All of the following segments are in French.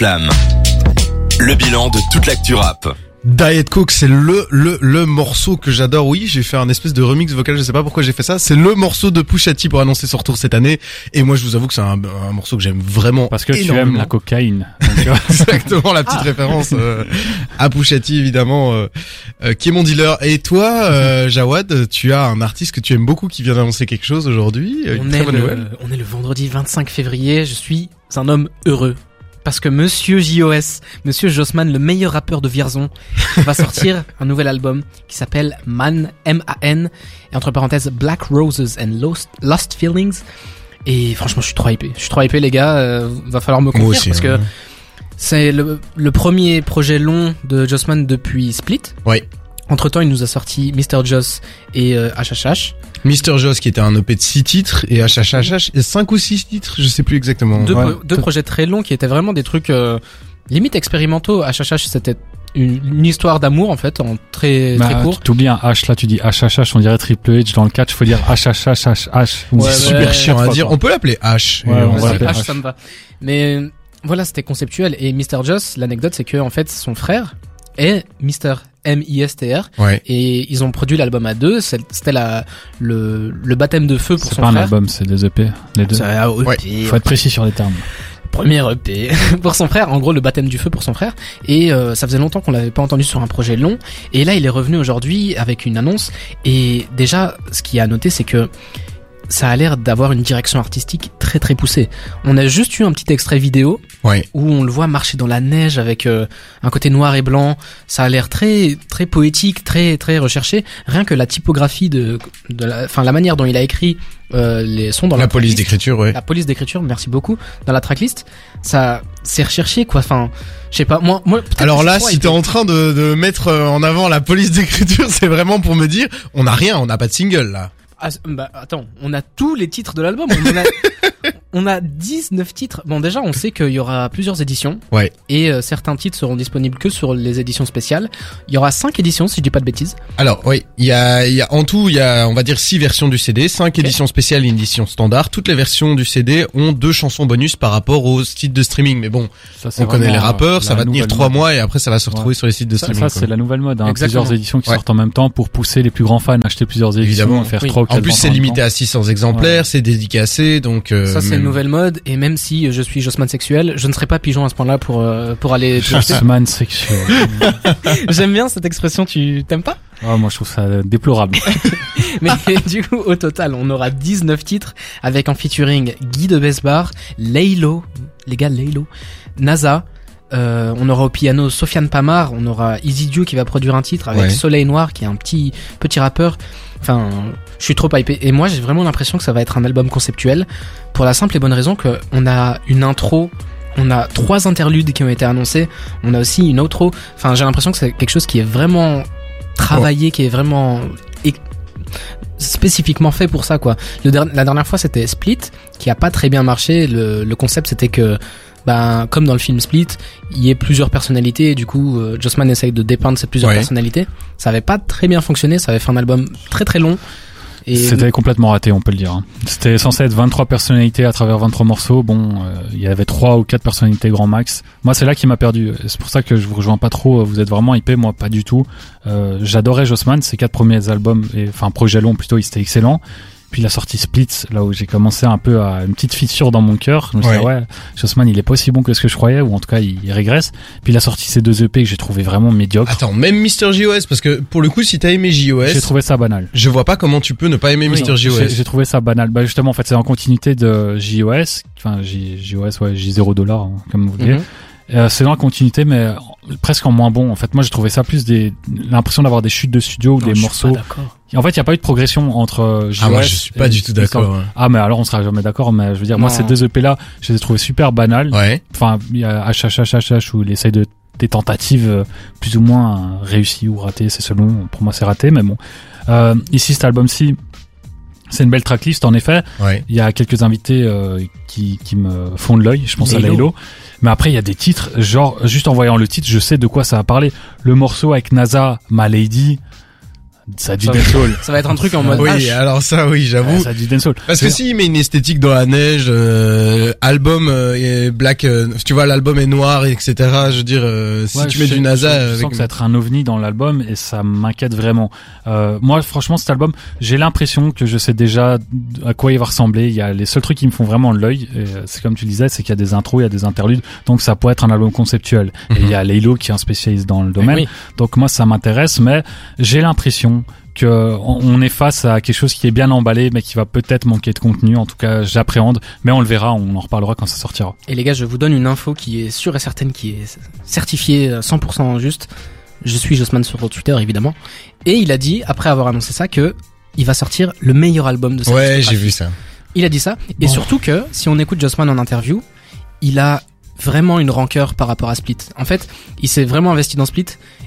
Flamme. Le bilan de toute l'actu rap. Diet Coke, c'est le le le morceau que j'adore. Oui, j'ai fait un espèce de remix vocal. Je sais pas pourquoi j'ai fait ça. C'est le morceau de Pusha T pour annoncer son retour cette année. Et moi, je vous avoue que c'est un, un morceau que j'aime vraiment. Parce que tu aimes la cocaïne. Exactement la petite référence euh, à Pusha T évidemment, euh, euh, qui est mon dealer. Et toi, euh, Jawad, tu as un artiste que tu aimes beaucoup qui vient d'annoncer quelque chose aujourd'hui. On, est le, on est le vendredi 25 février, je suis un homme heureux. Parce que Monsieur JOS, Monsieur Jossman, le meilleur rappeur de Vierzon, va sortir un nouvel album qui s'appelle Man, M-A-N, et entre parenthèses Black Roses and Lost, Lost Feelings. Et franchement, je suis trop hypé. Je suis trop hypé, les gars. euh, va falloir me confier parce hein. que c'est le, le premier projet long de Jossman depuis Split. Ouais. Entre temps, il nous a sorti Mr. Joss et euh, HHH. Mr. Joss qui était un EP de 6 titres et HHHH et 5 ou 6 titres, je sais plus exactement. deux, Ouais. pro- deux projets très longs qui étaient vraiment des trucs euh, limite expérimentaux. HHH, c'était une, une histoire d'amour en fait, en très Bah, très court. T'oublies un H là, tu dis HHH, on dirait Triple H dans le catch, faut dire HHHHH. Ouais, c'est super ouais, chiant à dire. fois, On peut l'appeler H. Ouais, on va H, H. ça me va. Mais voilà, c'était conceptuel. Et Mr. Joss, l'anecdote, c'est que en fait, son frère est Mr. M-I-S-T-R. Ouais. Et ils ont produit l'album à deux. C'est- C'était la, le, le baptême de feu pour C'est son pas un frère. album, c'est des EP, les deux. C'est EP, Ouais. Faut être précis sur les termes. Premier EP pour son frère, en gros le baptême du feu pour son frère. Et euh, ça faisait longtemps qu'on l'avait pas entendu sur un projet long. Et là il est revenu aujourd'hui avec une annonce. Et déjà, ce qui est à noter, c'est que ça a l'air d'avoir une direction artistique très très poussée. On a juste eu un petit extrait vidéo Ouais. où on le voit marcher dans la neige avec euh, un côté noir et blanc. Ça a l'air très très poétique, très très recherché. Rien que la typographie de, de la, enfin la manière dont il a écrit euh, les sons dans la, La police d'écriture, ouais. la police d'écriture, merci beaucoup, dans la tracklist, ça, c'est recherché, quoi. Enfin, je sais pas, moi, moi, Alors là, si t'es en train de, de mettre euh, en avant la police d'écriture, c'est vraiment pour me dire, on n'a rien, on n'a pas de single là. Ah, bah, attends, on a tous les titres de l'album. On, a- on a 19 titres. Bon, déjà, on sait qu'il y aura plusieurs éditions. Ouais. Et euh, certains titres seront disponibles que sur les éditions spéciales. Il y aura 5 éditions, si je dis pas de bêtises. Alors oui, il y a, il y a en tout, il y a, on va dire six versions du CD, cinq éditions spéciales, et une édition standard. Toutes les versions du CD ont deux chansons bonus par rapport aux sites de streaming. Mais bon, Ça, c'est on connaît les rappeurs, ça va tenir nouvelle trois mode. mois et après ça va se retrouver Ouais. sur les sites de Ça, streaming. ça, c'est la nouvelle mode. Hein. Plusieurs éditions qui Ouais. sortent en même temps pour pousser les plus grands fans à acheter plusieurs éditions, Évidemment. faire Oui. trois ou En plus, c'est limité à 600 exemplaires, c'est dédicacé, donc. euh, ça, une nouvelle mode. Et même si je suis Jossman sexuel, je ne serai pas pigeon à ce point-là pour, euh, pour aller. Jossman sexuel. J'aime bien cette expression, tu t'aimes pas? Ah, moi, je trouve ça déplorable. Mais du coup, au total, on aura 19 titres avec en featuring Guy de Besbar, Laylo, les gars Laylo, NASA, euh, on aura au piano Sofiane Pamar, on aura Easy Dieu qui va produire un titre avec Ouais. Soleil Noir qui est un petit petit rappeur. Enfin, je suis trop hypé. Et moi, j'ai vraiment l'impression que ça va être un album conceptuel pour la simple et bonne raison que on a une intro, on a trois interludes qui ont été annoncés, on a aussi une outro. Enfin, j'ai l'impression que c'est quelque chose qui est vraiment travaillé, qui est vraiment spécifiquement fait pour ça quoi. Le der- la dernière fois c'était Split qui a pas très bien marché. Le, le concept c'était que ben comme dans le film Split, il y ait plusieurs personnalités et du coup euh, Jossman essaye de dépeindre ces plusieurs Ouais. personnalités. Ça avait pas très bien fonctionné, ça avait fait un album très très long. C'était complètement raté, on peut le dire. hein. C'était censé être 23 personnalités à travers 23 morceaux. Bon, euh, il y avait trois ou quatre personnalités grand max. Moi, c'est là qui m'a perdu. C'est pour ça que je vous rejoins pas trop. Vous êtes vraiment hypé, moi pas du tout. Euh, J'adorais Jossman, ses quatre premiers albums, et, enfin projet long plutôt, il était excellent. Puis la sortie Split, là où j'ai commencé un peu à une petite fissure dans mon cœur. Je me suis dit, Ouais. Jossman, il est pas aussi bon que ce que je croyais, ou en tout cas, il, il régresse. Puis il a sorti ces deux EP que j'ai trouvé vraiment médiocres. Attends, même Mister JOS, parce que pour le coup, si t'as aimé JOS, J'ai trouvé ça banal. je vois pas comment tu peux ne pas aimer Oui, Mister J'ai JOS. j'ai trouvé ça banal. Bah justement, en fait, c'est en continuité de JOS, enfin JOS, ouais, J0 dollars, hein, comme vous voulez. Mhm. Euh, c'est dans la continuité, mais presque en moins bon. En fait, moi, j'ai trouvé ça plus des l'impression d'avoir des chutes de studio ou Non, des morceaux. En fait, il y a pas eu de progression entre euh. Ah, moi, je suis pas du tout d'accord. hein. Ah, mais alors, on sera jamais d'accord. Mais je veux dire, moi, ces deux EP là, je les ai trouvés super banals. Ouais. Enfin, il y a HHHH où il essaye de des tentatives euh, plus ou moins réussies ou ratées, c'est selon. Pour moi, c'est raté, mais bon. Euh, ici, cet album-ci, c'est une belle tracklist en effet. Ouais. Il y a quelques invités euh, qui, qui me font de l'œil. Je pense à Laylo. Mais après, il y a des titres, genre, juste en voyant le titre, je sais de quoi ça va parler. Le morceau avec NASA, Ma Lady, Ça a du dancehall. Ça va être un truc en mode Oui, H. alors ça, oui, Ouais, j'avoue. ça a du dancehall. Parce que C'est- s'il met une esthétique dans la neige, euh, album euh, et black, euh, tu vois, l'album est noir, etc. Je veux dire, euh, si Ouais, tu mets sais- du NASA, je, je avec... sens que ça va être un ovni dans l'album et ça m'inquiète vraiment. Euh, moi, franchement, cet album, j'ai l'impression que je sais déjà à quoi il va ressembler. Il y a les seuls trucs qui me font vraiment l'œil. euh, C'est comme tu disais, c'est qu'il y a des intros, il y a des interludes, donc ça pourrait être un album conceptuel. Et il y a Laylo qui est un spécialiste dans le domaine. oui. Donc moi, ça m'intéresse, mais j'ai l'impression que on est face à quelque chose qui est bien emballé, mais qui va peut-être manquer de contenu. En tout cas, j'appréhende, mais on le verra, on en reparlera quand ça sortira. Et les gars, je vous donne une info qui est sûre et certaine, qui est certifiée euh, 100% juste. Je suis Jossman sur Twitter, évidemment. Et il a dit, après avoir annoncé ça, que il va sortir le meilleur album de sa Ouais, j'ai vu ça. Il a dit ça. Et Bon. surtout que, si on écoute Jossman en interview, il a vraiment une rancœur par rapport à Split. En fait, il s'est vraiment investi dans Split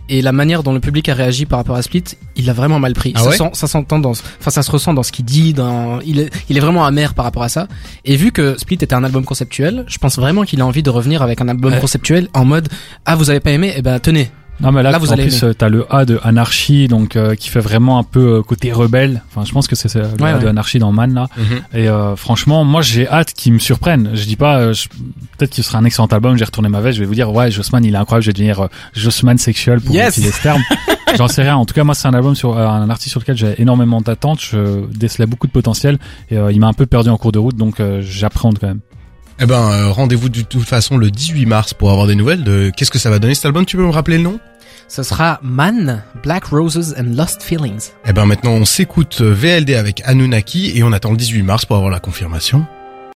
et la manière dont le public a réagi par rapport à Split, il l'a vraiment mal pris. Ah ça, ouais sent- ça s'entend dans, enfin ça se ressent dans ce qu'il dit. Dans, il est, il est vraiment amer par rapport à ça. Et vu que Split était un album conceptuel, je pense vraiment qu'il a envie de revenir avec un album Ouais. conceptuel en mode ah vous avez pas aimé, eh ben tenez. Non mais là, Là, vous en allez plus euh, t'as le A de Anarchy donc euh, qui fait vraiment un peu euh, côté rebelle. Enfin je pense que c'est le Ouais, A ouais. de Anarchy dans Man là. Mhm. Et euh, franchement moi j'ai hâte qu'il me surprenne. Je dis pas euh, je- peut-être qu'il sera un excellent album. J'ai retourné ma veste. Je vais vous dire ouais Jossman il est incroyable. Je vais devenir euh, Jossman sexuel pour Yes. utiliser ce terme. J'en sais rien. En tout cas moi c'est un album sur euh, un artiste sur lequel j'ai énormément d'attentes. Je décelais beaucoup de potentiel et euh, il m'a un peu perdu en cours de route donc euh, j'appréhende quand même. Eh ben, euh, rendez-vous de toute façon le 18 mars pour avoir des nouvelles de qu'est-ce que ça va donner cet album. Tu peux me rappeler le nom? Ce sera Man, Black Roses and Lost Feelings. Eh ben, maintenant on s'écoute euh, VLD avec Anunnaki et on attend le 18 mars pour avoir la confirmation.